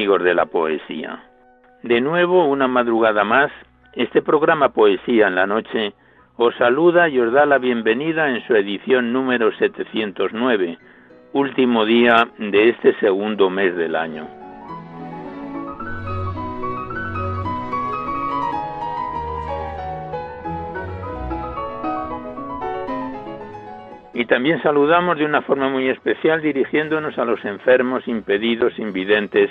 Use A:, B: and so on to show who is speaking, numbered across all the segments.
A: Amigos de la poesía. De nuevo, una madrugada más, este programa Poesía en la Noche os saluda y os da la bienvenida en su edición número 709, último día de este segundo mes del año. Y también saludamos de una forma muy especial dirigiéndonos a los enfermos, impedidos, invidentes,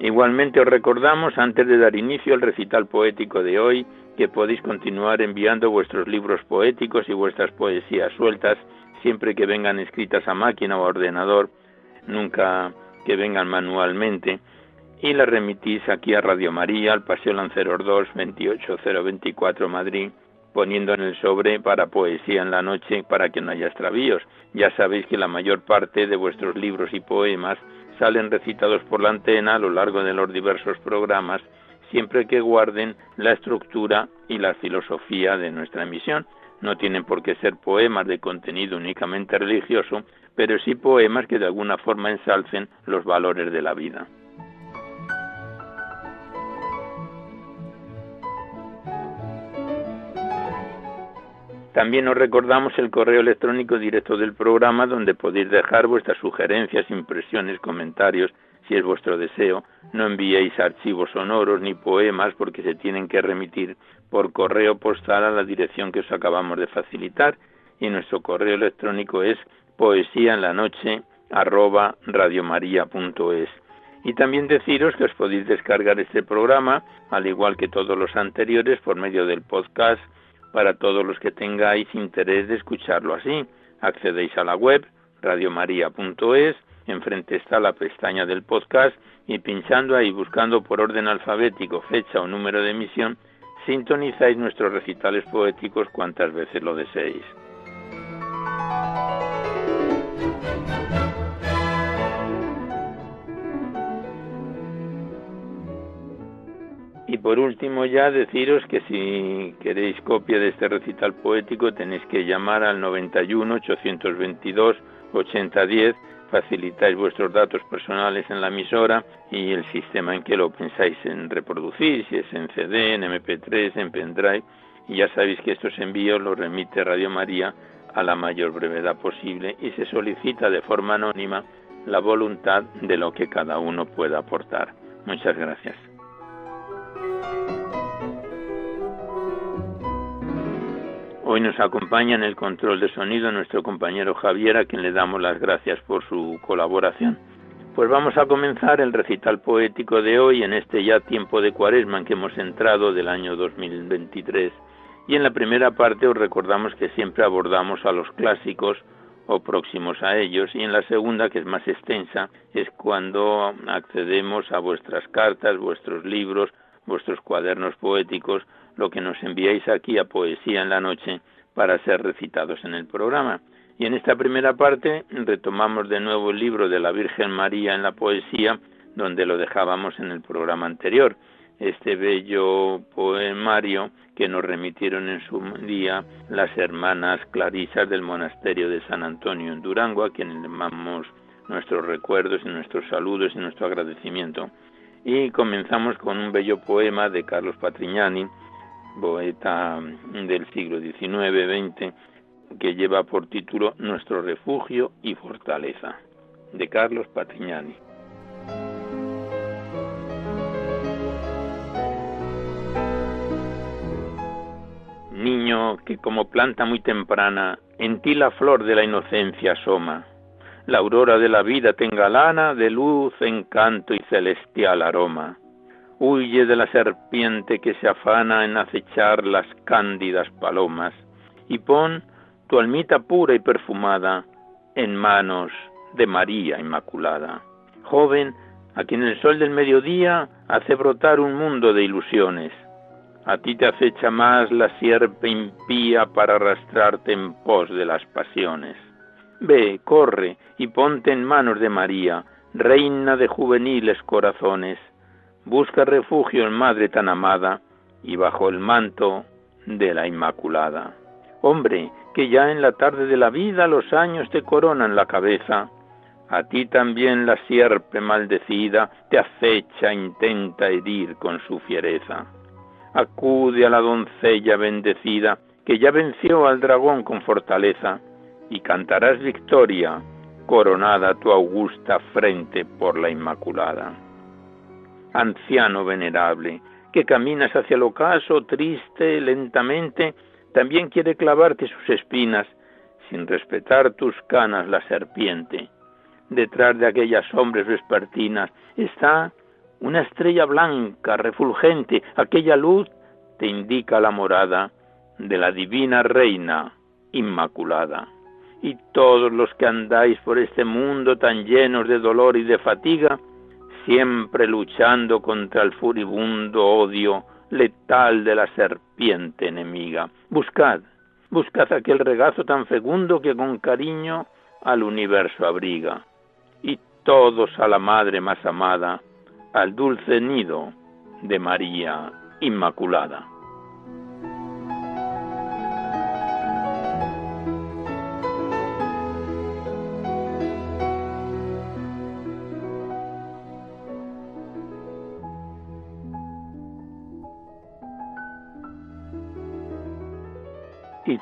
A: Igualmente os recordamos, antes de dar inicio al recital poético de hoy, que podéis continuar enviando vuestros libros poéticos y vuestras poesías sueltas, siempre que vengan escritas a máquina o a ordenador, nunca que vengan manualmente, y las remitís aquí a Radio María, al Paseo Lanceros 2, 28024 Madrid, poniendo en el sobre para poesía en la noche para que no haya extravíos. Ya sabéis que la mayor parte de vuestros libros y poemas salen recitados por la antena a lo largo de los diversos programas, siempre que guarden la estructura y la filosofía de nuestra emisión. No tienen por qué ser poemas de contenido únicamente religioso, pero sí poemas que de alguna forma ensalcen los valores de la vida. También os recordamos el correo electrónico directo del programa donde podéis dejar vuestras sugerencias, impresiones, comentarios, si es vuestro deseo. No enviéis archivos sonoros ni poemas porque se tienen que remitir por correo postal a la dirección que os acabamos de facilitar y nuestro correo electrónico es poesía en la noche arroba radiomaria.es. Y también deciros que os podéis descargar este programa, al igual que todos los anteriores, por medio del podcast para todos los que tengáis interés de escucharlo así. Accedéis a la web radiomaria.es, enfrente está la pestaña del podcast y pinchando ahí buscando por orden alfabético fecha o número de emisión, sintonizáis nuestros recitales poéticos cuantas veces lo deseéis. Y por último ya deciros que si queréis copia de este recital poético tenéis que llamar al 91 822 8010, facilitáis vuestros datos personales en la emisora y el sistema en que lo pensáis en reproducir, si es en CD, en MP3, en pendrive, y ya sabéis que estos envíos los remite Radio María a la mayor brevedad posible y se solicita de forma anónima la voluntad de lo que cada uno pueda aportar. Muchas gracias. Hoy nos acompaña en el control de sonido nuestro compañero Javier, a quien le damos las gracias por su colaboración. Pues vamos a comenzar el recital poético de hoy en este ya tiempo de cuaresma en que hemos entrado del año 2023. Y en la primera parte os recordamos que siempre abordamos a los clásicos o próximos a ellos y en la segunda, que es más extensa, es cuando accedemos a vuestras cartas, vuestros libros, vuestros cuadernos poéticos, lo que nos enviáis aquí a Poesía en la Noche para ser recitados en el programa. Y en esta primera parte retomamos de nuevo el libro de la Virgen María en la poesía, donde lo dejábamos en el programa anterior. Este bello poemario que nos remitieron en su día las hermanas clarisas del monasterio de San Antonio en Durango, a quienes le mandamos nuestros recuerdos y nuestros saludos y nuestro agradecimiento. Y comenzamos con un bello poema de Carlos Patrignani, poeta del siglo XIX-XX, que lleva por título Nuestro refugio y fortaleza, de Carlos Patrignani. Niño que como planta muy temprana en ti la flor de la inocencia asoma, la aurora de la vida te engalana de luz, encanto y celestial aroma. Huye de la serpiente que se afana en acechar las cándidas palomas, y pon tu almita pura y perfumada en manos de María Inmaculada. Joven, a quien el sol del mediodía hace brotar un mundo de ilusiones, a ti te acecha más la sierpe impía para arrastrarte en pos de las pasiones. Ve, corre y ponte en manos de María, reina de juveniles corazones. Busca refugio en Madre tan amada y bajo el manto de la Inmaculada. Hombre, que ya en la tarde de la vida los años te coronan la cabeza, a ti también la sierpe maldecida te acecha, intenta herir con su fiereza acude a la doncella bendecida, que ya venció al dragón con fortaleza, y cantarás victoria, coronada tu augusta frente por la Inmaculada. Anciano venerable, que caminas hacia el ocaso, triste, lentamente, también quiere clavarte sus espinas, sin respetar tus canas la serpiente. Detrás de aquellas hombres vespertinas está una estrella blanca, refulgente, aquella luz te indica la morada de la divina reina inmaculada. Y todos los que andáis por este mundo tan llenos de dolor y de fatiga, siempre luchando contra el furibundo odio letal de la serpiente enemiga. Buscad, buscad aquel regazo tan fecundo que con cariño al universo abriga. Y todos a la Madre más amada, al dulce nido de María Inmaculada.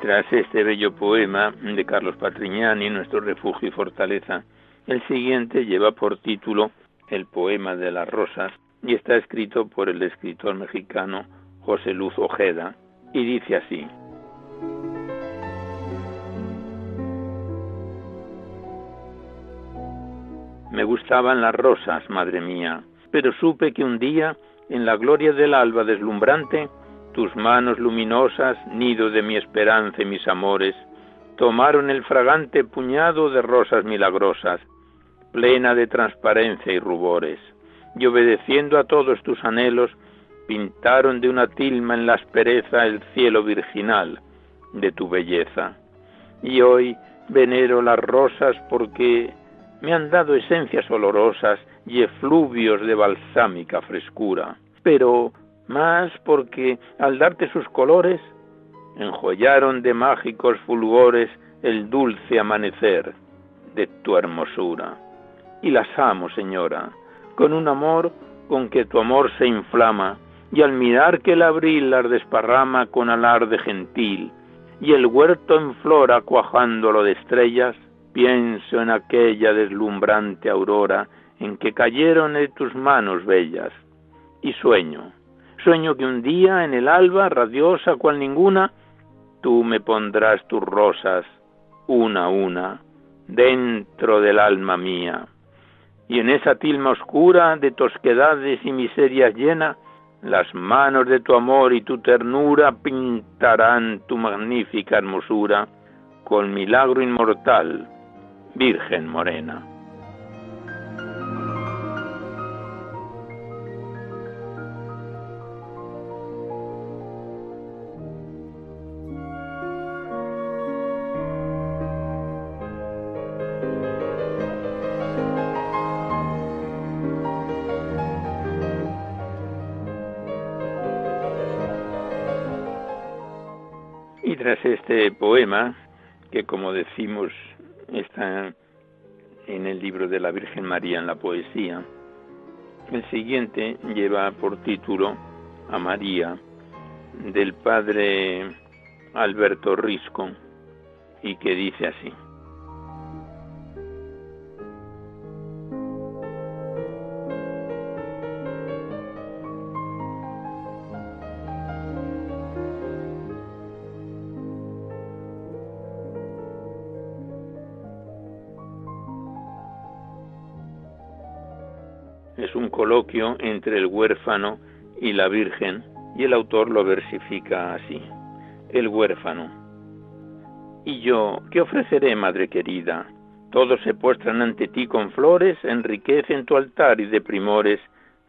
A: Tras este bello poema de Carlos Patrignani, Nuestro refugio y fortaleza, el siguiente lleva por título el poema de las rosas y está escrito por el escritor mexicano José Luz Ojeda y dice así. Me gustaban las rosas, madre mía, pero supe que un día, en la gloria del alba deslumbrante, tus manos luminosas, nido de mi esperanza y mis amores, tomaron el fragante puñado de rosas milagrosas, plena de transparencia y rubores, y obedeciendo a todos tus anhelos, pintaron de una tilma en la aspereza el cielo virginal de tu belleza. Y hoy venero las rosas porque me han dado esencias olorosas y efluvios de balsámica frescura, pero más porque al darte sus colores, enjollaron de mágicos fulgores el dulce amanecer de tu hermosura. Y las amo, señora, con un amor con que tu amor se inflama, y al mirar que el abril las desparrama con alarde gentil, y el huerto en flora cuajándolo de estrellas, pienso en aquella deslumbrante aurora en que cayeron de tus manos bellas, y sueño, sueño que un día en el alba, radiosa cual ninguna, tú me pondrás tus rosas, una a una, dentro del alma mía. Y en esa tilma oscura de tosquedades y miserias llena, las manos de tu amor y tu ternura pintarán tu magnífica hermosura con milagro inmortal, Virgen Morena. Poema, que como decimos está en el libro de la Virgen María en la poesía, el siguiente lleva por título a María del padre Alberto Risco y que dice así. Entre el huérfano y la Virgen, y el autor lo versifica así. El huérfano. Y yo, ¿qué ofreceré, madre querida? Todos se postran ante ti con flores, enriquecen tu altar y de primores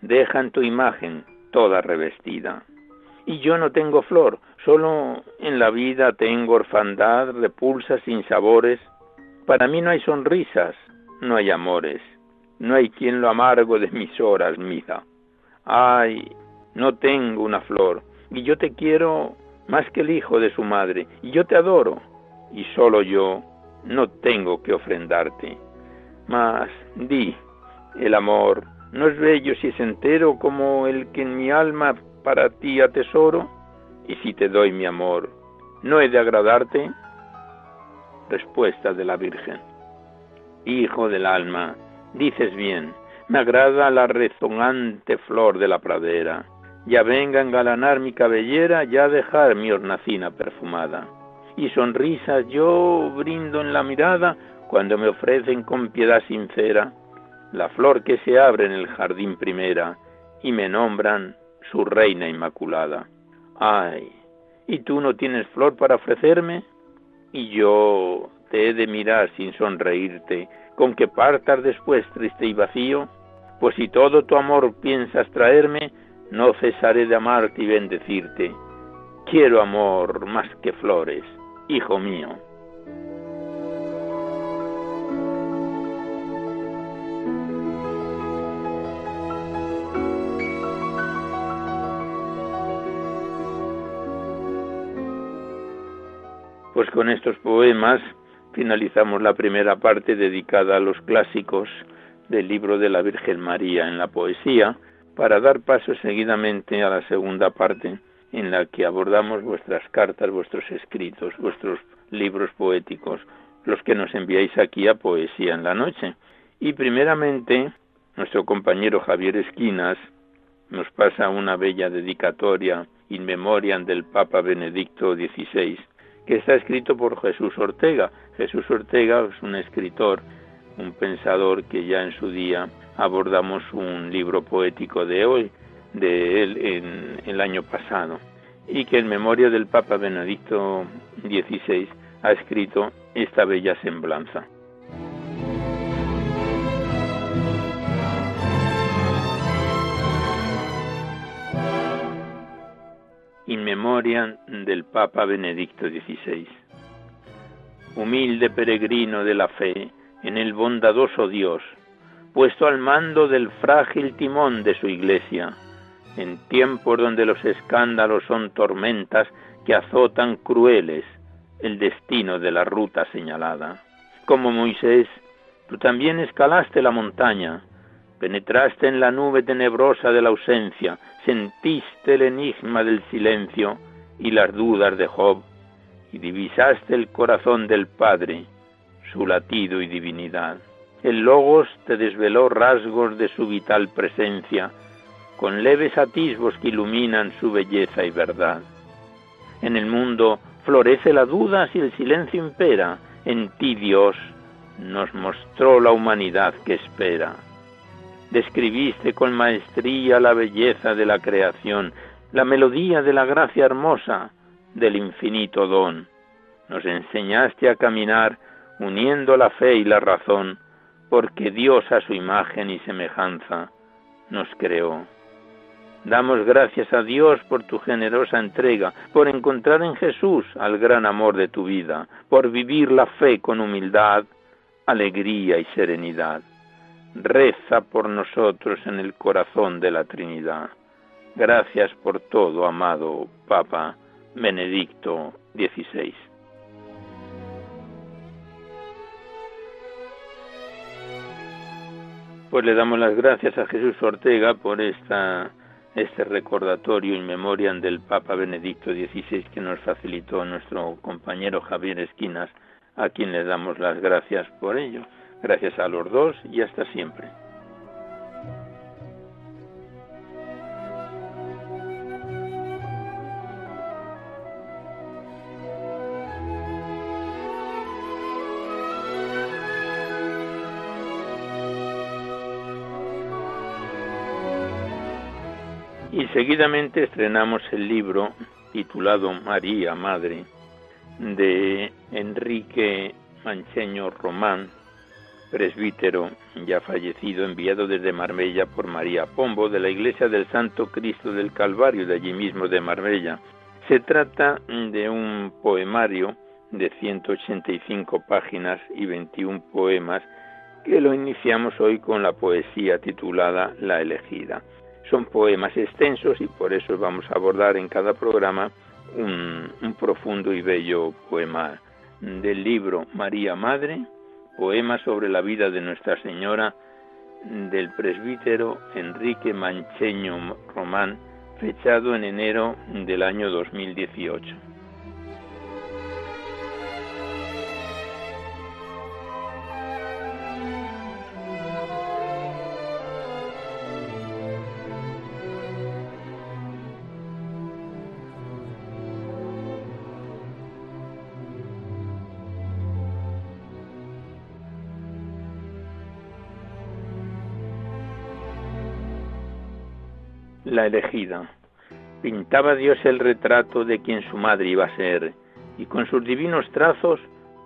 A: dejan tu imagen toda revestida. Y yo no tengo flor, solo en la vida tengo orfandad, repulsas sin sabores. Para mí no hay sonrisas, no hay amores no hay quien lo amargo de mis horas, mija. Ay, no tengo una flor, y yo te quiero más que el hijo de su madre, y yo te adoro, y solo yo no tengo que ofrendarte. Mas, di, el amor no es bello si es entero como el que en mi alma para ti atesoro, y si te doy mi amor, ¿no he de agradarte? Respuesta de la Virgen. Hijo del alma, Dices bien, me agrada la rezonante flor de la pradera. Ya venga a engalanar mi cabellera, ya dejar mi hornacina perfumada. Y sonrisas yo brindo en la mirada cuando me ofrecen con piedad sincera la flor que se abre en el jardín primera y me nombran su reina inmaculada. Ay, ¿y tú no tienes flor para ofrecerme? Y yo te he de mirar sin sonreírte con que partas después triste y vacío, pues si todo tu amor piensas traerme, no cesaré de amarte y bendecirte. Quiero amor más que flores, hijo mío. Pues con estos poemas finalizamos la primera parte dedicada a los clásicos del libro de la Virgen María en la poesía, para dar paso seguidamente a la segunda parte en la que abordamos vuestras cartas, vuestros escritos, vuestros libros poéticos, los que nos enviáis aquí a Poesía en la Noche. Y primeramente, nuestro compañero Javier Esquinas nos pasa una bella dedicatoria in memoriam del Papa Benedicto XVI, que está escrito por Jesús Ortega. Jesús Ortega es un escritor, un pensador que ya en su día abordamos un libro poético de hoy, de él en el año pasado, y que en memoria del Papa Benedicto XVI ha escrito esta bella semblanza. in memoria del Papa Benedicto XVI. Humilde peregrino de la fe en el bondadoso Dios, puesto al mando del frágil timón de su iglesia, en tiempos donde los escándalos son tormentas que azotan crueles el destino de la ruta señalada. Como Moisés, tú también escalaste la montaña, penetraste en la nube tenebrosa de la ausencia, sentiste el enigma del silencio y las dudas de Job, y divisaste el corazón del Padre, su latido y divinidad. El Logos te desveló rasgos de su vital presencia, con leves atisbos que iluminan su belleza y verdad. En el mundo Florece la duda si el silencio impera. En ti Dios nos mostró la humanidad que espera. Describiste con maestría la belleza de la creación, la melodía de la gracia hermosa del infinito don. Nos enseñaste a caminar uniendo la fe y la razón, porque Dios a su imagen y semejanza nos creó. Damos gracias a Dios por tu generosa entrega, por encontrar en Jesús al gran amor de tu vida, por vivir la fe con humildad, alegría y serenidad. Reza por nosotros en el corazón de la Trinidad. Gracias por todo, amado Papa Benedicto XVI. Pues le damos las gracias a Jesús Ortega por esta, este recordatorio in memoriam del Papa Benedicto XVI que nos facilitó nuestro compañero Javier Esquinas, a quien le damos las gracias por ello. Gracias a los dos y hasta siempre. Seguidamente estrenamos el libro titulado María Madre de Enrique Mancheño Román, presbítero ya fallecido, enviado desde Marbella por María Pombo de la Iglesia del Santo Cristo del Calvario, de allí mismo de Marbella. Se trata de un poemario de 185 páginas y 21 poemas que lo iniciamos hoy con la poesía titulada La elegida. Son poemas extensos y por eso vamos a abordar en cada programa un, profundo y bello poema del libro María Madre, poema sobre la vida de Nuestra Señora del presbítero Enrique Mancheño Román, fechado en enero del año 2018. Elegida. Pintaba Dios el retrato de quien su madre iba a ser, y con sus divinos trazos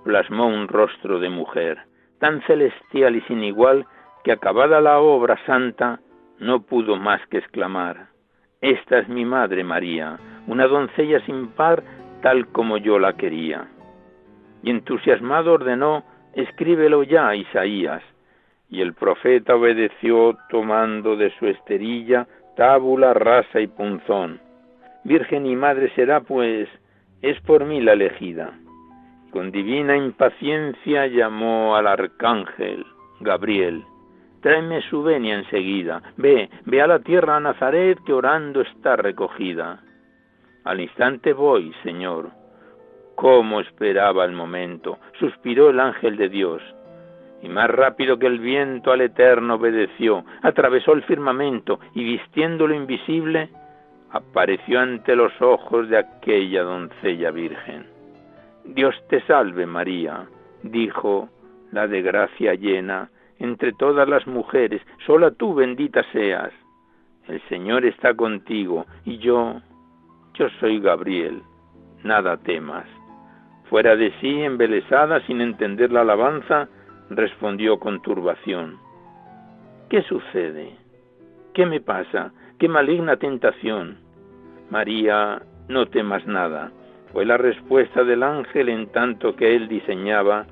A: plasmó un rostro de mujer, tan celestial y sin igual que acabada la obra santa no pudo más que exclamar, Esta es mi madre María, una doncella sin par tal como yo la quería. Y entusiasmado ordenó, escríbelo ya, Isaías. Y el profeta obedeció tomando de su esterilla tábula, rasa y punzón. Virgen y madre será, pues, es por mí la elegida. Con divina impaciencia llamó al arcángel Gabriel. Tráeme su venia enseguida. Ve, ve a la tierra a Nazaret que orando está recogida. Al instante voy, Señor. Cómo esperaba el momento. Suspiró el ángel de Dios y más rápido que el viento al Eterno obedeció, atravesó el firmamento y vistiendo lo invisible, apareció ante los ojos de aquella doncella virgen. Dios te salve María, dijo la de gracia llena, entre todas las mujeres, sola tú bendita seas. El Señor está contigo y yo, yo soy Gabriel, nada temas. Fuera de sí, embelesada, sin entender la alabanza, respondió con turbación. ¿Qué sucede? ¿Qué me pasa? ¿Qué maligna tentación? María, no temas nada, fue la respuesta del ángel en tanto que él diseñaba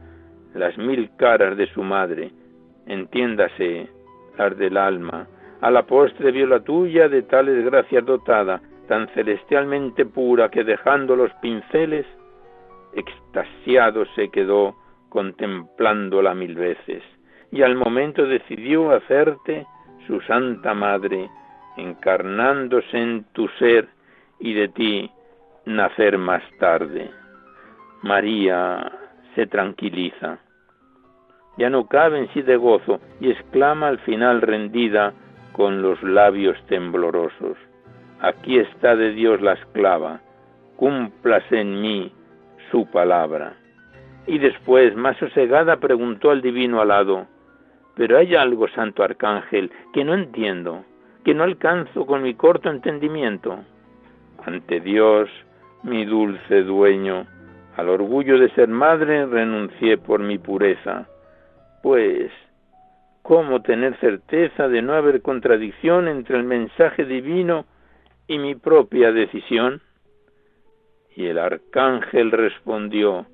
A: las mil caras de su madre, entiéndase, las del alma. A la postre vio la tuya de tales gracias dotada, tan celestialmente pura que dejando los pinceles, extasiado se quedó contemplándola mil veces, y al momento decidió hacerte su Santa Madre, encarnándose en tu ser y de ti nacer más tarde. María se tranquiliza. Ya no cabe en sí de gozo y exclama al final rendida con los labios temblorosos. Aquí está de Dios la esclava, cúmplase en mí su palabra. Y después, más sosegada, preguntó al divino alado, pero hay algo, santo arcángel, que no entiendo, que no alcanzo con mi corto entendimiento. Ante Dios, mi dulce dueño, al orgullo de ser madre renuncié por mi pureza. Pues, ¿cómo tener certeza de no haber contradicción entre el mensaje divino y mi propia decisión? Y el arcángel respondió,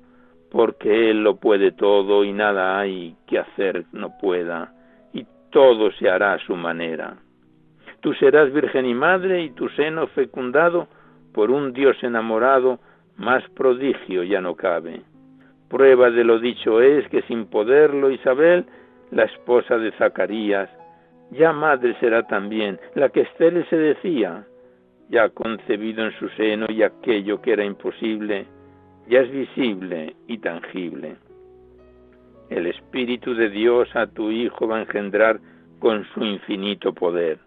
A: porque Él lo puede todo y nada hay que hacer no pueda, y todo se hará a su manera. Tú serás virgen y madre y tu seno fecundado por un Dios enamorado, más prodigio ya no cabe. Prueba de lo dicho es que sin poderlo Isabel, la esposa de Zacarías, ya madre será también, la que Esther se decía, ya concebido en su seno y aquello que era imposible, ya es visible y tangible. El Espíritu de Dios a tu Hijo va a engendrar con su infinito poder.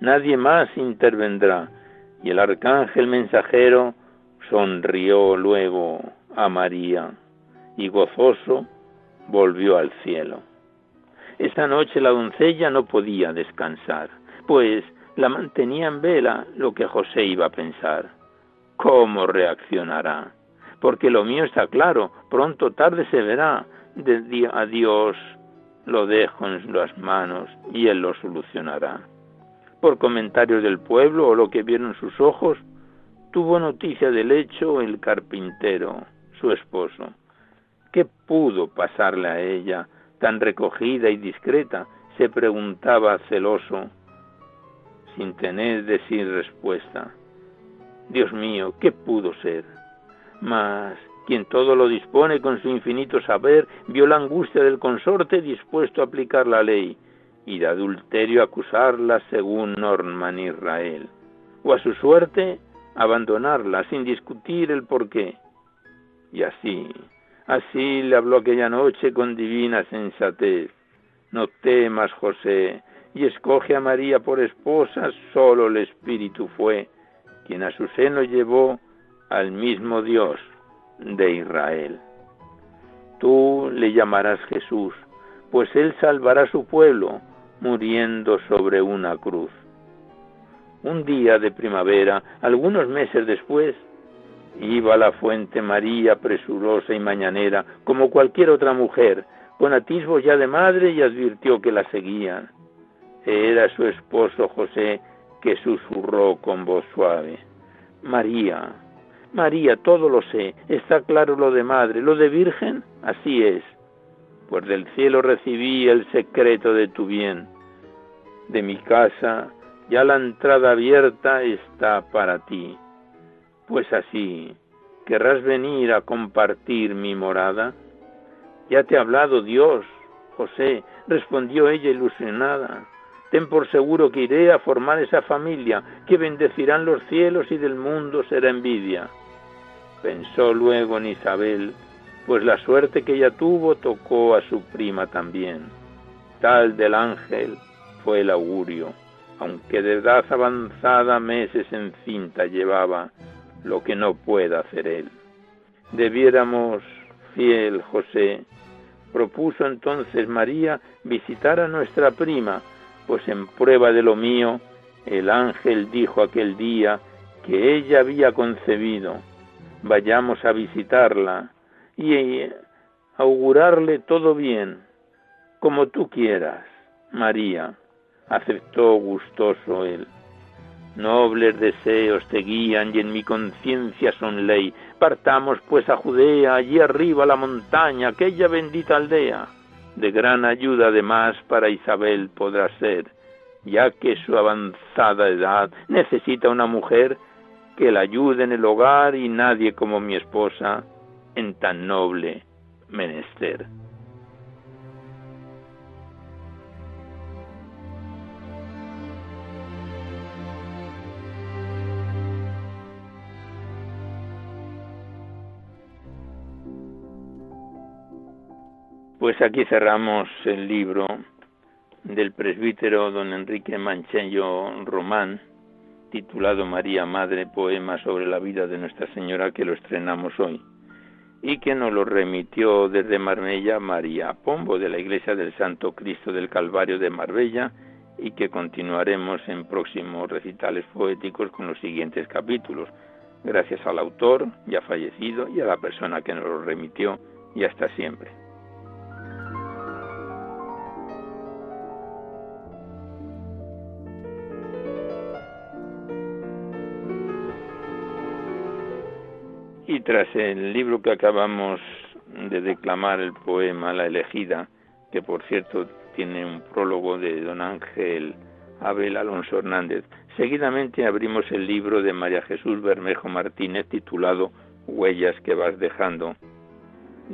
A: Nadie más intervendrá. Y el arcángel mensajero sonrió luego a María y gozoso volvió al cielo. Esta noche la doncella no podía descansar, pues la mantenía en vela lo que José iba a pensar. ¿Cómo reaccionará? Porque lo mío está claro, pronto tarde se verá, de a Dios lo dejo en las manos y Él lo solucionará. Por comentarios del pueblo o lo que vieron sus ojos, tuvo noticia del hecho el carpintero, su esposo. ¿Qué pudo pasarle a ella, tan recogida y discreta? se preguntaba celoso, sin tener de sí respuesta. Dios mío, ¿qué pudo ser? Mas quien todo lo dispone con su infinito saber, vio la angustia del consorte dispuesto a aplicar la ley y de adulterio acusarla según norma Israel, o a su suerte abandonarla sin discutir el porqué. Y así, así le habló aquella noche con divina sensatez. No temas, José, y escoge a María por esposa, solo el Espíritu fue quien a su seno llevó al mismo Dios de Israel. Tú le llamarás Jesús, pues él salvará a su pueblo muriendo sobre una cruz. Un día de primavera, algunos meses después, iba a la fuente María presurosa y mañanera, como cualquier otra mujer, con atisbos ya de madre y advirtió que la seguían. Era su esposo José que susurró con voz suave, María, María, todo lo sé, está claro lo de madre, lo de virgen, así es, pues del cielo recibí el secreto de tu bien. De mi casa ya la entrada abierta está para ti. Pues así, ¿querrás venir a compartir mi morada? Ya te ha hablado Dios, José, respondió ella ilusionada. Ten por seguro que iré a formar esa familia, que bendecirán los cielos y del mundo será envidia. Pensó luego en Isabel, pues la suerte que ella tuvo tocó a su prima también. Tal del ángel fue el augurio, aunque de edad avanzada meses en cinta llevaba, lo que no pueda hacer él. Debiéramos, fiel José, propuso entonces María visitar a nuestra prima, pues en prueba de lo mío, el ángel dijo aquel día que ella había concebido. Vayamos a visitarla y augurarle todo bien, como tú quieras. María, aceptó gustoso él. Nobles deseos te guían y en mi conciencia son ley. Partamos pues a Judea, allí arriba la montaña, aquella bendita aldea de gran ayuda además para Isabel podrá ser, ya que su avanzada edad necesita una mujer que la ayude en el hogar y nadie como mi esposa en tan noble menester. Pues aquí cerramos el libro del presbítero don Enrique Mancheño Román, titulado María Madre, poema sobre la vida de Nuestra Señora, que lo estrenamos hoy. y que nos lo remitió desde Marbella María Pombo de la Iglesia del Santo Cristo del Calvario de Marbella y que continuaremos en próximos recitales poéticos con los siguientes capítulos. Gracias al autor, ya fallecido, y a la persona que nos lo remitió, y hasta siempre. Tras el libro que acabamos de declamar, el poema La elegida, que por cierto tiene un prólogo de don Ángel Abel Alonso Hernández, seguidamente abrimos el libro de María Jesús Bermejo Martínez titulado Huellas que vas dejando,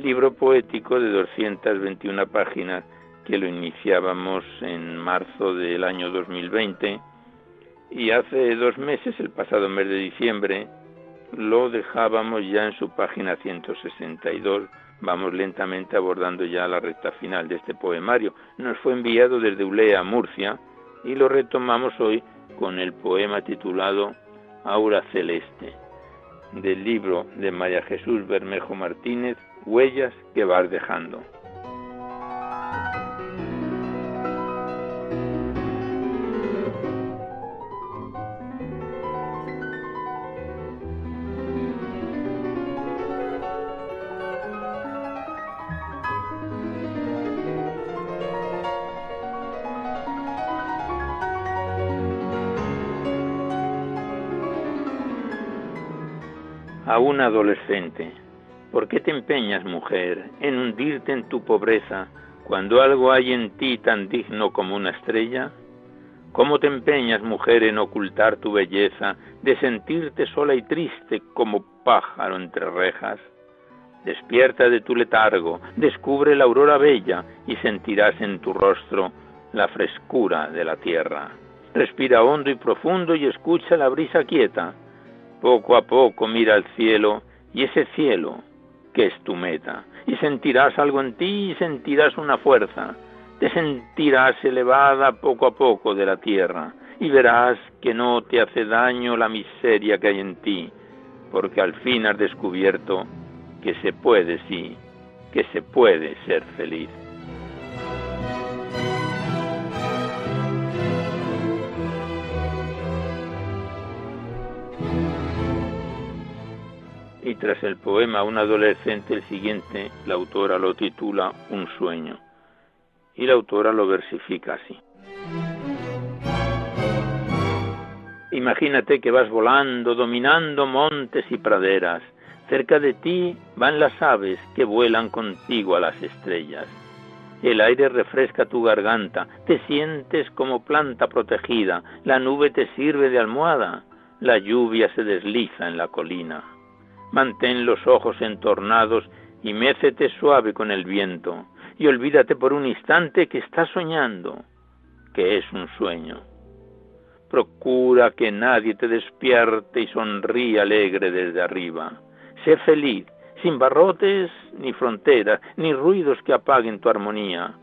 A: libro poético de 221 páginas que lo iniciábamos en marzo del año 2020 y hace dos meses, el pasado mes de diciembre, lo dejábamos ya en su página 162. Vamos lentamente abordando ya la recta final de este poemario. Nos fue enviado desde Ulea, Murcia, y lo retomamos hoy con el poema titulado Aura Celeste, del libro de María Jesús Bermejo Martínez, Huellas que vas dejando. A un adolescente. ¿Por qué te empeñas, mujer, en hundirte en tu pobreza cuando algo hay en ti tan digno como una estrella? ¿Cómo te empeñas, mujer, en ocultar tu belleza, de sentirte sola y triste como pájaro entre rejas? Despierta de tu letargo, descubre la aurora bella y sentirás en tu rostro la frescura de la tierra. Respira hondo y profundo y escucha la brisa quieta poco a poco mira al cielo y ese cielo que es tu meta. Y sentirás algo en ti y sentirás una fuerza. Te sentirás elevada poco a poco de la tierra y verás que no te hace daño la miseria que hay en ti, porque al fin has descubierto que se puede, sí, que se puede ser feliz. Y tras el poema Un adolescente, el siguiente, la autora lo titula Un sueño y la autora lo versifica así. Imagínate que vas volando, dominando montes y praderas. Cerca de ti van las aves que vuelan contigo a las estrellas. El aire refresca tu garganta, te sientes como planta protegida, la nube te sirve de almohada, la lluvia se desliza en la colina mantén los ojos entornados y mécete suave con el viento, y olvídate por un instante que estás soñando, que es un sueño. Procura que nadie te despierte y sonríe alegre desde arriba. Sé feliz, sin barrotes ni fronteras, ni ruidos que apaguen tu armonía.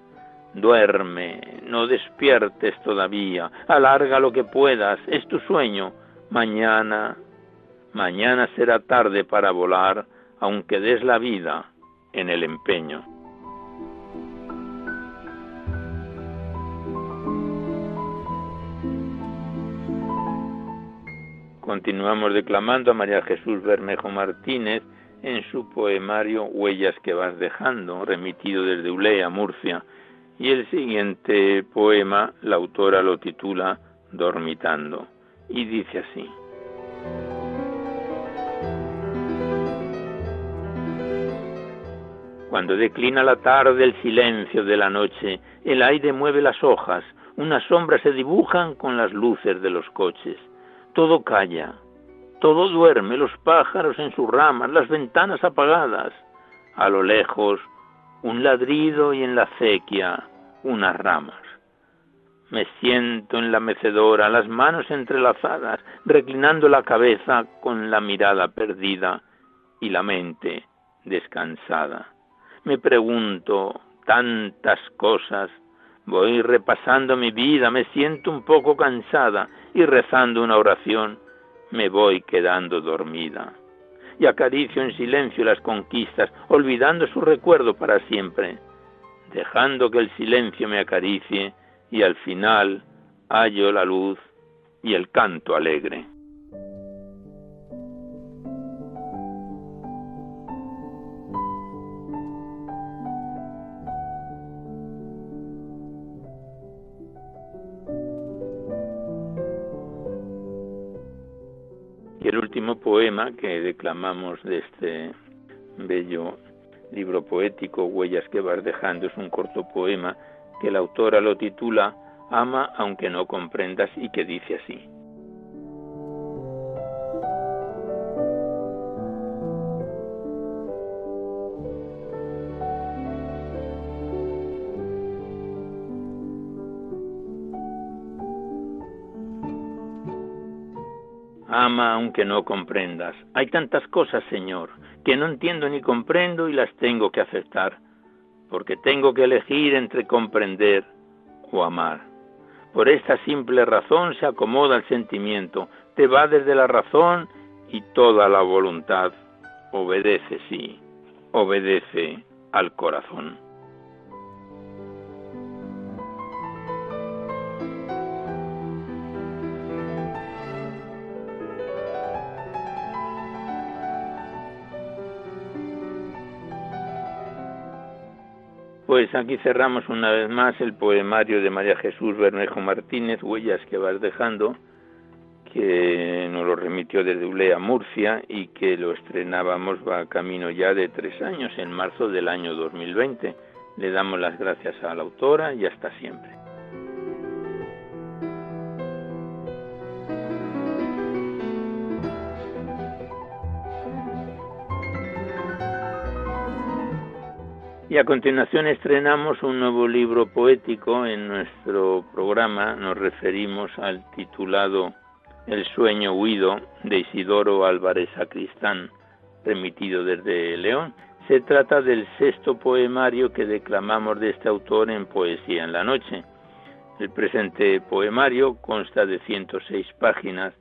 A: Duerme, no despiertes todavía, alarga lo que puedas, es tu sueño. Mañana Mañana será tarde para volar, aunque des la vida en el empeño. Continuamos declamando a María Jesús Bermejo Martínez en su poemario Huellas que vas dejando, remitido desde Ulea, Murcia, y el siguiente poema la autora lo titula Dormitando, y dice así. Cuando declina la tarde el silencio de la noche, el aire mueve las hojas, unas sombras se dibujan con las luces de los coches. Todo calla, todo duerme, los pájaros en sus ramas, las ventanas apagadas. A lo lejos, un ladrido y en la acequia unas ramas. Me siento en la mecedora, las manos entrelazadas, reclinando la cabeza con la mirada perdida y la mente descansada me pregunto tantas cosas. Voy repasando mi vida, me siento un poco cansada y rezando una oración me voy quedando dormida. y acaricio en silencio las conquistas, olvidando su recuerdo para siempre, dejando que el silencio me acaricie y al final hallo la luz y el canto alegre. Que declamamos de este bello libro poético, Huellas que vas dejando, es un corto poema que la autora lo titula Ama aunque no comprendas y que dice así. Ama aunque no comprendas. Hay tantas cosas, Señor, que no entiendo ni comprendo y las tengo que aceptar, porque tengo que elegir entre comprender o amar. Por esta simple razón se acomoda el sentimiento, te va desde la razón y toda la voluntad obedece, sí, obedece al corazón. Pues aquí cerramos una vez más el poemario de María Jesús Bermejo Martínez, Huellas que vas dejando, que nos lo remitió desde Ulea, Murcia, y que lo estrenábamos va camino ya de tres años, en marzo del año 2020. Le damos las gracias a la autora y hasta siempre. Y a continuación estrenamos un nuevo libro poético en nuestro programa. Nos referimos al titulado El sueño huido de Isidoro Álvarez Sacristán, remitido desde León. Se trata del sexto poemario que declamamos de este autor en Poesía en la Noche. El presente poemario consta de 106 páginas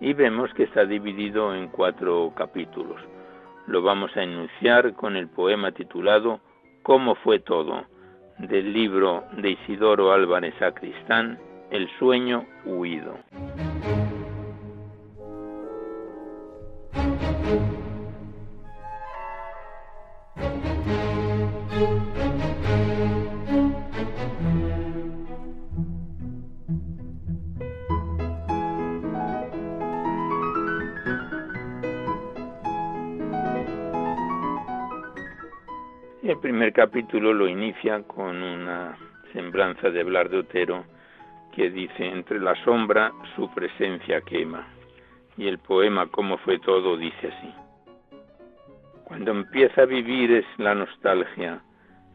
A: y vemos que está dividido en cuatro capítulos. Lo vamos a enunciar con el poema titulado cómo fue todo, del libro de Isidoro Álvarez Sacristán, El sueño huido. El primer capítulo lo inicia con una semblanza de Blas de Otero que dice, entre la sombra su presencia quema. Y el poema Cómo fue todo dice así. Cuando empieza a vivir es la nostalgia,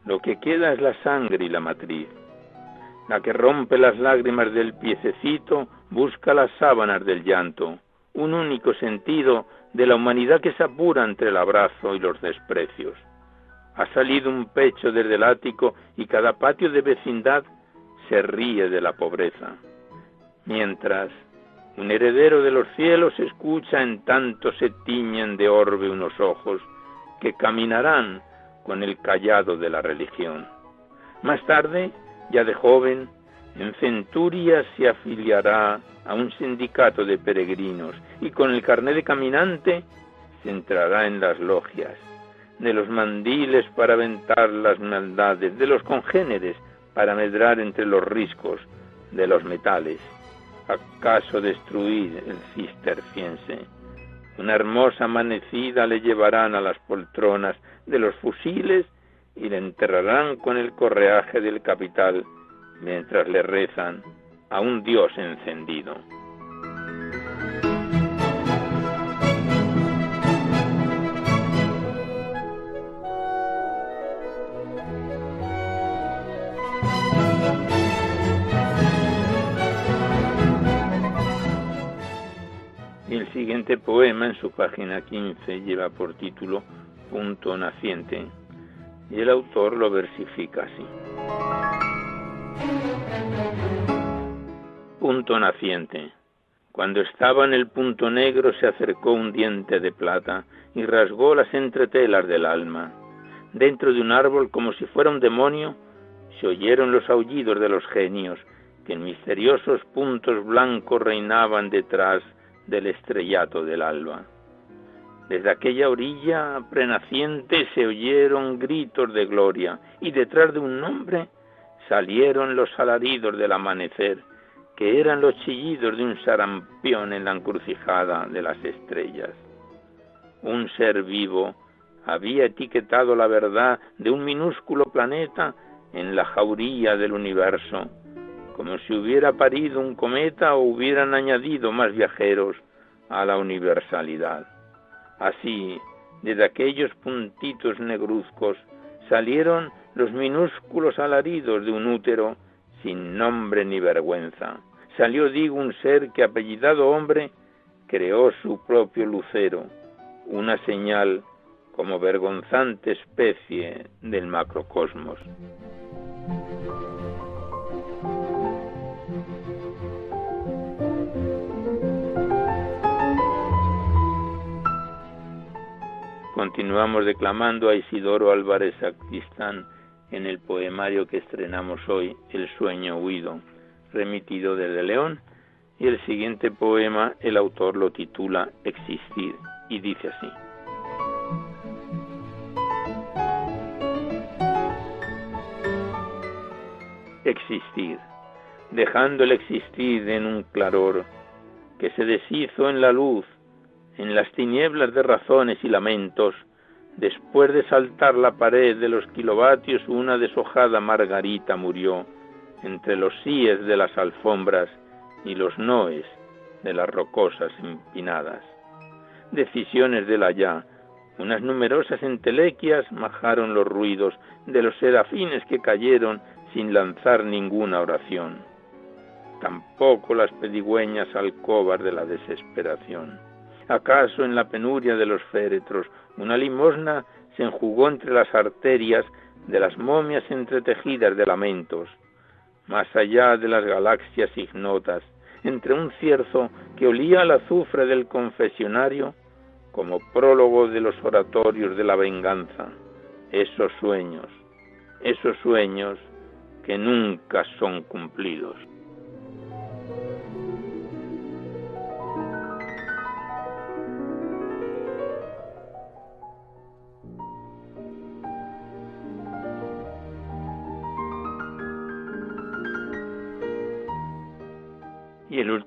A: lo que queda es la sangre y la matriz. La que rompe las lágrimas del piececito busca las sábanas del llanto, un único sentido de la humanidad que se apura entre el abrazo y los desprecios ha salido un pecho desde el ático y cada patio de vecindad se ríe de la pobreza. Mientras un heredero de los cielos escucha en tanto se tiñen de orbe unos ojos que caminarán con el callado de la religión. Más tarde, ya de joven, en Centurias se afiliará a un sindicato de peregrinos y con el carné de caminante se entrará en las logias de los mandiles para aventar las maldades, de los congéneres para medrar entre los riscos de los metales. ¿Acaso destruir el cisterciense? Una hermosa amanecida le llevarán a las poltronas de los fusiles y le enterrarán con el correaje del capital mientras le rezan a un dios encendido. Siguiente poema en su página 15 lleva por título Punto Naciente y el autor lo versifica así. Punto naciente. Cuando estaba en el punto negro se acercó un diente de plata y rasgó las entretelas del alma. Dentro de un árbol, como si fuera un demonio, se oyeron los aullidos de los genios, que en misteriosos puntos blancos reinaban detrás del estrellato del alba. Desde aquella orilla prenaciente se oyeron gritos de gloria, y detrás de un nombre salieron los alaridos del amanecer, que eran los chillidos de un sarampión en la encrucijada de las estrellas. Un ser vivo había etiquetado la verdad de un minúsculo planeta en la jauría del universo, como si hubiera parido un cometa o hubieran añadido más viajeros a la universalidad. Así, desde aquellos puntitos negruzcos salieron los minúsculos alaridos de un útero sin nombre ni vergüenza. Salió, digo, un ser que apellidado hombre creó su propio lucero, una señal como vergonzante especie del macrocosmos. Continuamos declamando a Isidoro Álvarez Sacristán en el poemario que estrenamos hoy, El sueño huido, remitido desde León, y el siguiente poema el autor lo titula Existir y dice así. existir, dejando el existir en un claror que se deshizo en la luz, en las tinieblas de razones y lamentos, después de saltar la pared de los kilovatios una deshojada margarita murió entre los síes de las alfombras y los noes de las rocosas empinadas. Decisiones del allá, unas numerosas entelequias majaron los ruidos de los serafines que cayeron sin lanzar ninguna oración, tampoco las pedigüeñas alcobas de la desesperación. ¿Acaso en la penuria de los féretros una limosna se enjugó entre las arterias de las momias entretejidas de lamentos, más allá de las galaxias ignotas, entre un cierzo que olía al azufre del confesionario, como prólogo de los oratorios de la venganza, esos sueños, esos sueños que nunca son cumplidos.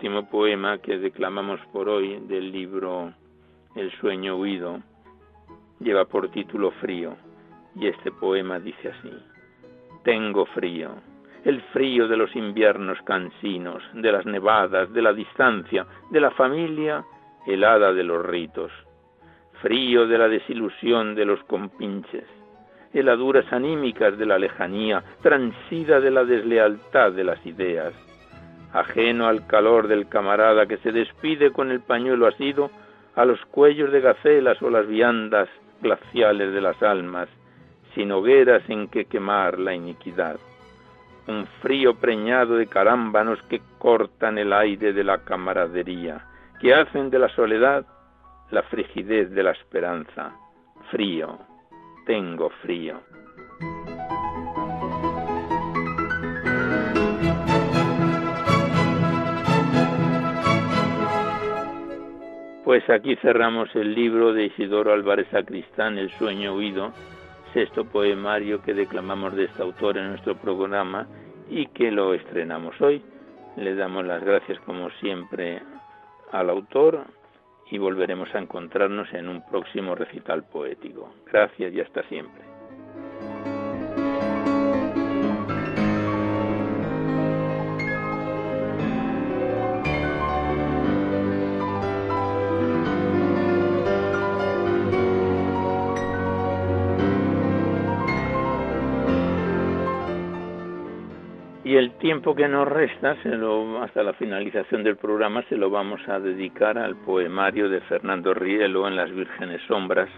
A: Último poema que declamamos por hoy del libro El sueño huido lleva por título Frío y este poema dice así. Tengo frío, el frío de los inviernos cansinos, de las nevadas, de la distancia, de la familia helada de los ritos, frío de la desilusión de los compinches, heladuras anímicas de la lejanía, transida de la deslealtad de las ideas, ajeno al calor del camarada que se despide con el pañuelo asido a los cuellos de gacelas o las viandas glaciales de las almas, sin hogueras en que quemar la iniquidad. Un frío preñado de carámbanos que cortan el aire de la camaradería, que hacen de la soledad la frigidez de la esperanza. Frío, tengo frío. Pues aquí cerramos el libro de Isidoro Álvarez Sacristán, El sueño huido, sexto poemario que declamamos de este autor en nuestro programa y que lo estrenamos hoy. Le damos las gracias como siempre al autor y volveremos a encontrarnos en un próximo recital poético. Gracias y hasta siempre. Tiempo que nos resta, hasta la finalización del programa, se lo vamos a dedicar al poemario de Fernando Rielo en Las Vírgenes Sombras,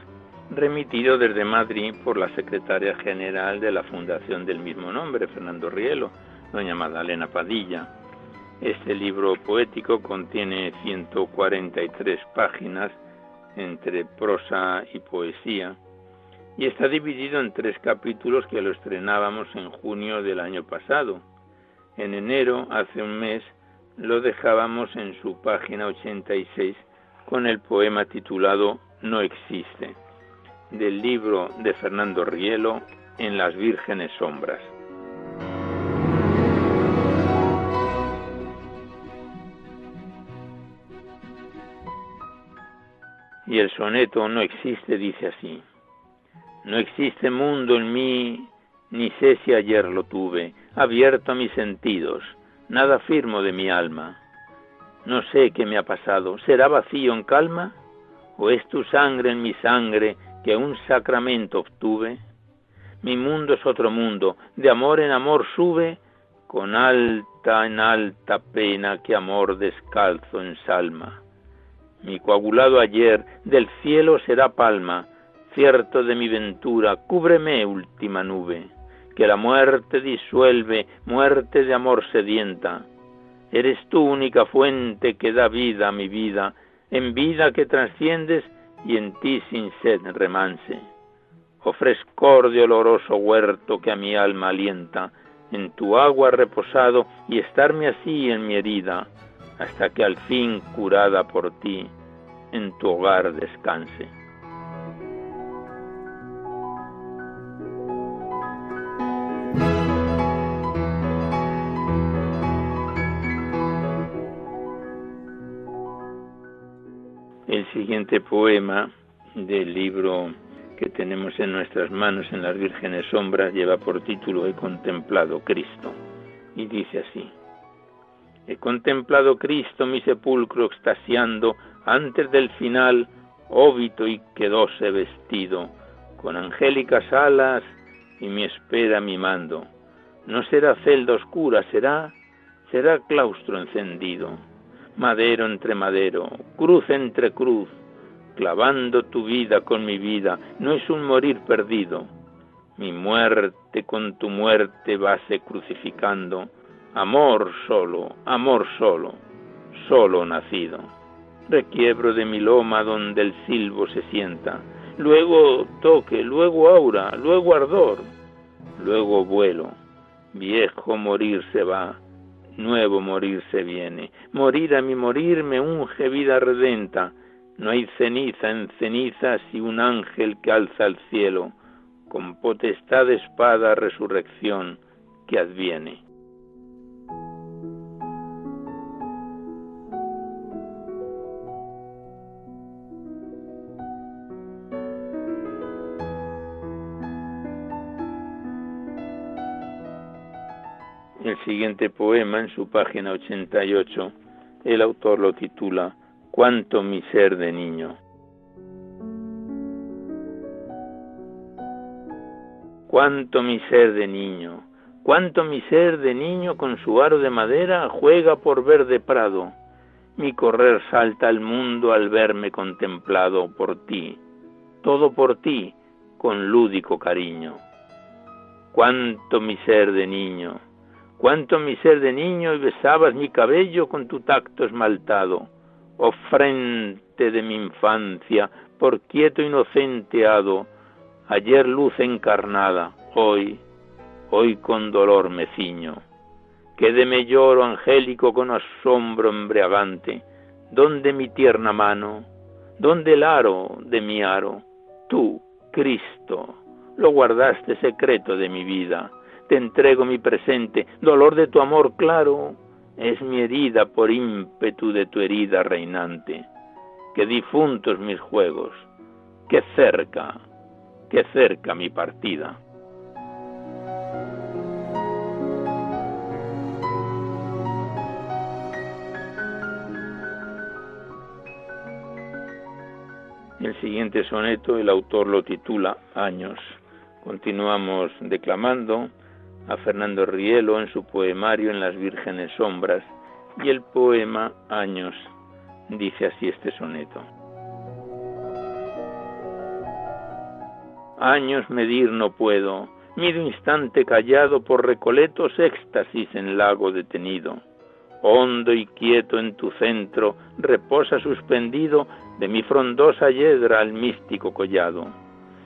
A: remitido desde Madrid por la secretaria general de la fundación del mismo nombre, Fernando Rielo, doña Magdalena Padilla. Este libro poético contiene 143 páginas entre prosa y poesía y está dividido en tres capítulos que lo estrenábamos en junio del año pasado. En enero, hace un mes, lo dejábamos en su página 86 con el poema titulado No existe, del libro de Fernando Rielo En las vírgenes sombras. Y el soneto no existe dice así. No existe mundo en mí, ni sé si ayer lo tuve, abierto a mis sentidos, nada firmo de mi alma. No sé qué me ha pasado, ¿será vacío en calma? ¿O es tu sangre en mi sangre que un sacramento obtuve? Mi mundo es otro mundo, de amor en amor sube, con alta en alta pena que amor descalzo ensalma. Mi coagulado ayer del cielo será palma, cierto de mi ventura, cúbreme última nube, que la muerte disuelve, muerte de amor sedienta. Eres tú única fuente que da vida a mi vida, en vida que trasciendes y en ti sin sed remanse. Oh frescor de oloroso huerto que a mi alma alienta, en tu agua reposado y estarme así en mi herida, hasta que al fin, curada por ti, en tu hogar descanse. Siguiente poema del libro que tenemos en nuestras manos en las vírgenes sombras lleva por título He contemplado Cristo y dice así. He contemplado Cristo mi sepulcro extasiando antes del final, óbito y quedóse vestido, con angélicas alas y mi espera mi mando. No será celda oscura, será, será claustro encendido, madero entre madero, cruz entre cruz, clavando tu vida con mi vida, no es un morir perdido. Mi muerte con tu muerte vase crucificando, amor solo, amor solo, solo nacido. Requiebro de mi loma donde el silbo se sienta, luego toque, luego aura, luego ardor, luego vuelo. Viejo morir se va, nuevo morir se viene. Morir a mi morir me unge vida redenta. No hay ceniza en ceniza si un ángel que alza al cielo, con potestad espada resurrección que adviene. Siguiente poema, en su página 88, el autor lo titula Cuánto mi ser de niño. Cuánto mi ser de niño, cuánto mi ser de niño con su aro de madera juega por verde prado. Mi correr salta al mundo al verme contemplado por ti, todo por ti, con lúdico cariño. Cuánto mi ser de niño, cuánto mi ser de niño y besabas mi cabello con tu tacto esmaltado, oh frente de mi infancia, por quieto inocente hado, ayer luz encarnada, hoy, hoy con dolor me ciño. Quédeme lloro angélico con asombro embriagante, ¿dónde mi tierna mano? ¿Dónde el aro de mi aro? Tú, Cristo, lo guardaste secreto de mi vida te entrego mi presente, dolor de tu amor claro, es mi herida por ímpetu de tu herida reinante. Que difuntos mis juegos, que cerca, que cerca mi partida. El siguiente soneto el autor lo titula Años. Continuamos declamando a Fernando Rielo en su poemario En las vírgenes sombras y el poema Años dice así este soneto. Años medir no puedo, mido instante callado por recoletos éxtasis en lago detenido. hondo y quieto en tu centro, reposa suspendido de mi frondosa yedra al místico collado.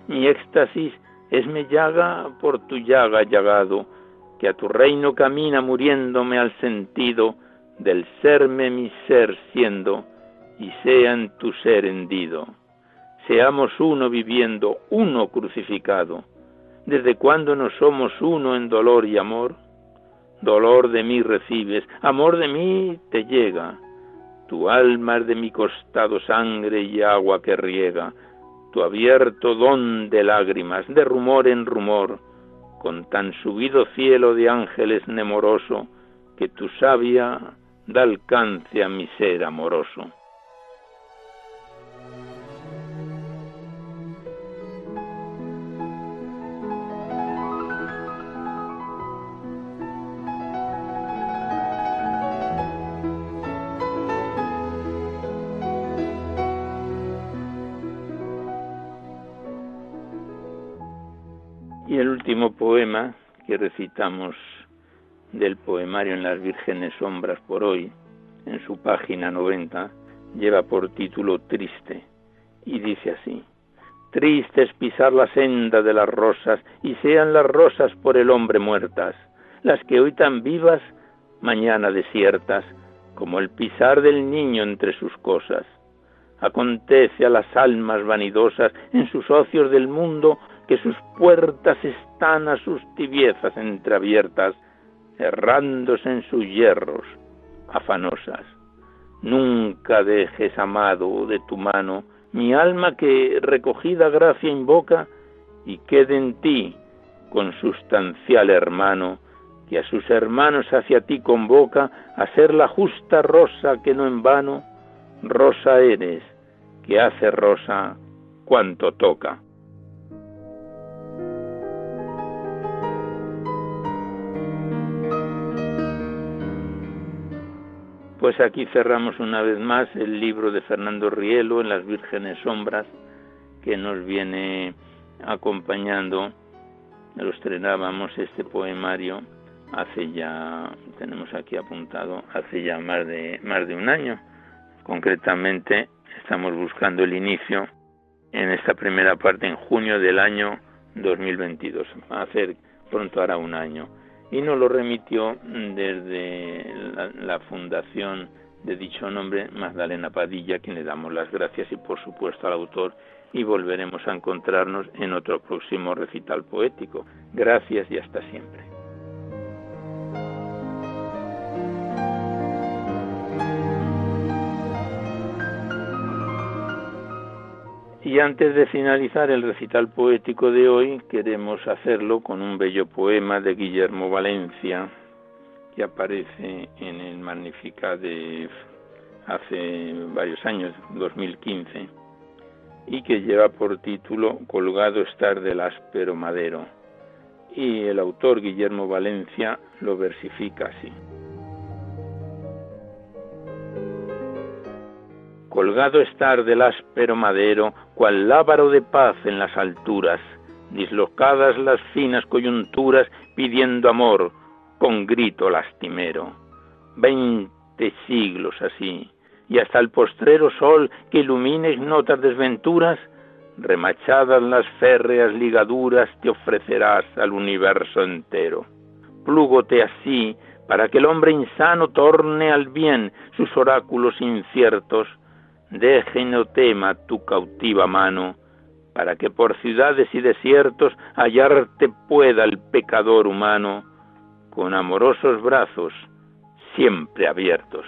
A: Mi éxtasis es me llaga por tu llaga llagado, que a tu reino camina muriéndome al sentido del serme mi ser siendo, y sea en tu ser hendido. Seamos uno viviendo, uno crucificado. ¿Desde cuándo no somos uno en dolor y amor? Dolor de mí recibes, amor de mí te llega. Tu alma es de mi costado sangre y agua que riega, tu abierto don de lágrimas, de rumor en rumor, con tan subido cielo de ángeles nemoroso, que tu savia da alcance a mi ser amoroso. Último poema que recitamos del poemario en las vírgenes sombras por hoy, en su página 90, lleva por título Triste y dice así, Triste es pisar la senda de las rosas y sean las rosas por el hombre muertas, las que hoy tan vivas, mañana desiertas, como el pisar del niño entre sus cosas. Acontece a las almas vanidosas en sus ocios del mundo que sus puertas están a sus tibiezas entreabiertas, errándose en sus hierros afanosas. Nunca dejes, amado, de tu mano mi alma que recogida gracia invoca y quede en ti consustancial hermano, que a sus hermanos hacia ti convoca a ser la justa rosa que no en vano rosa eres, que hace rosa cuanto toca. Pues aquí cerramos una vez más el libro de Fernando Rielo en las vírgenes sombras que nos viene acompañando. Lo estrenábamos este poemario hace ya, tenemos aquí apuntado, hace ya más de, más de un año. Concretamente estamos buscando el inicio en esta primera parte en junio del año 2022. Va a hacer pronto hará un año y nos lo remitió desde la, fundación de dicho nombre, Magdalena Padilla, quien le damos las gracias y por supuesto al autor y volveremos a encontrarnos en otro próximo recital poético. Gracias y hasta siempre. Y antes de finalizar el recital poético de hoy, queremos hacerlo con un bello poema de Guillermo Valencia, que aparece en el Magnificat de hace varios años, 2015, y que lleva por título Colgado estar del áspero madero. Y el autor Guillermo Valencia lo versifica así. colgado estar del áspero madero, cual lábaro de paz en las alturas, dislocadas las finas coyunturas, pidiendo amor, con grito lastimero. Veinte siglos así, y hasta el postrero sol que ilumine ignotas desventuras, remachadas las férreas ligaduras, te ofrecerás al universo entero. Plúgote así, para que el hombre insano torne al bien sus oráculos inciertos, deje no tema tu cautiva mano, para que por ciudades y desiertos hallarte pueda el pecador humano, con amorosos brazos siempre abiertos.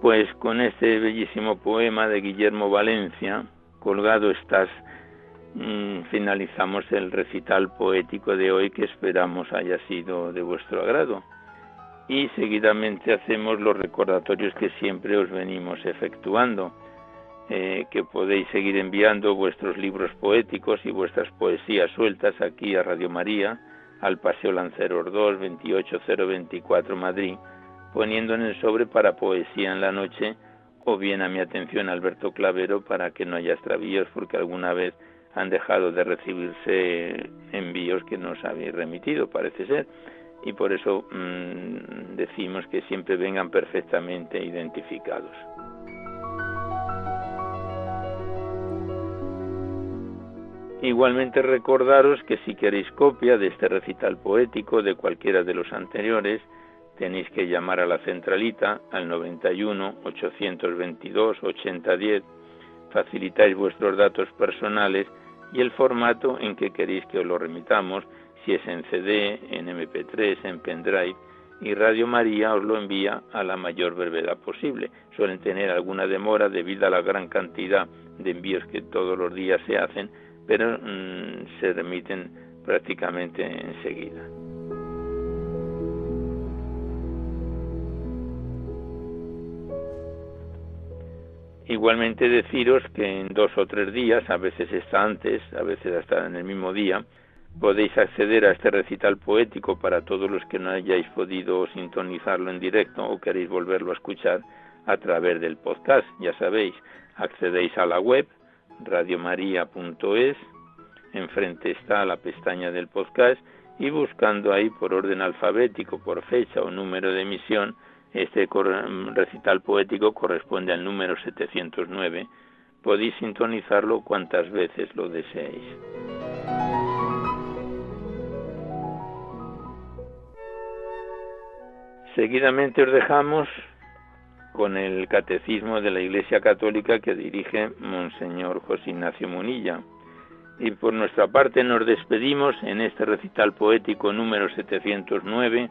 A: Pues con este bellísimo poema de Guillermo Valencia, colgado estás finalizamos el recital poético de hoy que esperamos haya sido de vuestro agrado. Y seguidamente hacemos los recordatorios que siempre os venimos efectuando, eh, que podéis seguir enviando vuestros libros poéticos y vuestras poesías sueltas aquí a Radio María, al Paseo Lanceros 2, 28024 Madrid, poniendo en el sobre para poesía en la noche o bien a mi atención Alberto Clavero para que no haya extravíos porque alguna vez han dejado de recibirse envíos que nos habéis remitido, parece ser, y por eso mm, decimos que siempre vengan perfectamente identificados. Igualmente recordaros que si queréis copia de este recital poético de cualquiera de los anteriores, tenéis que llamar a la centralita al 91 822 8010, facilitáis vuestros datos personales y el formato en que queréis que os lo remitamos, si es en CD, en MP3, en pendrive, y Radio María os lo envía a la mayor brevedad posible. Suelen tener alguna demora debido a la gran cantidad de envíos que todos los días se hacen, pero mm, se remiten prácticamente enseguida. Igualmente deciros que en dos o tres días, a veces está antes, a veces hasta en el mismo día, podéis acceder a este recital poético para todos los que no hayáis podido sintonizarlo en directo o queréis volverlo a escuchar a través del podcast. Ya sabéis, accedéis a la web radiomaria.es, enfrente está la pestaña del podcast y buscando ahí por orden alfabético, por fecha o número de emisión, este recital poético corresponde al número 709. Podéis sintonizarlo cuantas veces lo deseéis. Seguidamente os dejamos con el Catecismo de la Iglesia Católica que dirige Monseñor José Ignacio Munilla. Y por nuestra parte nos despedimos en este recital poético número 709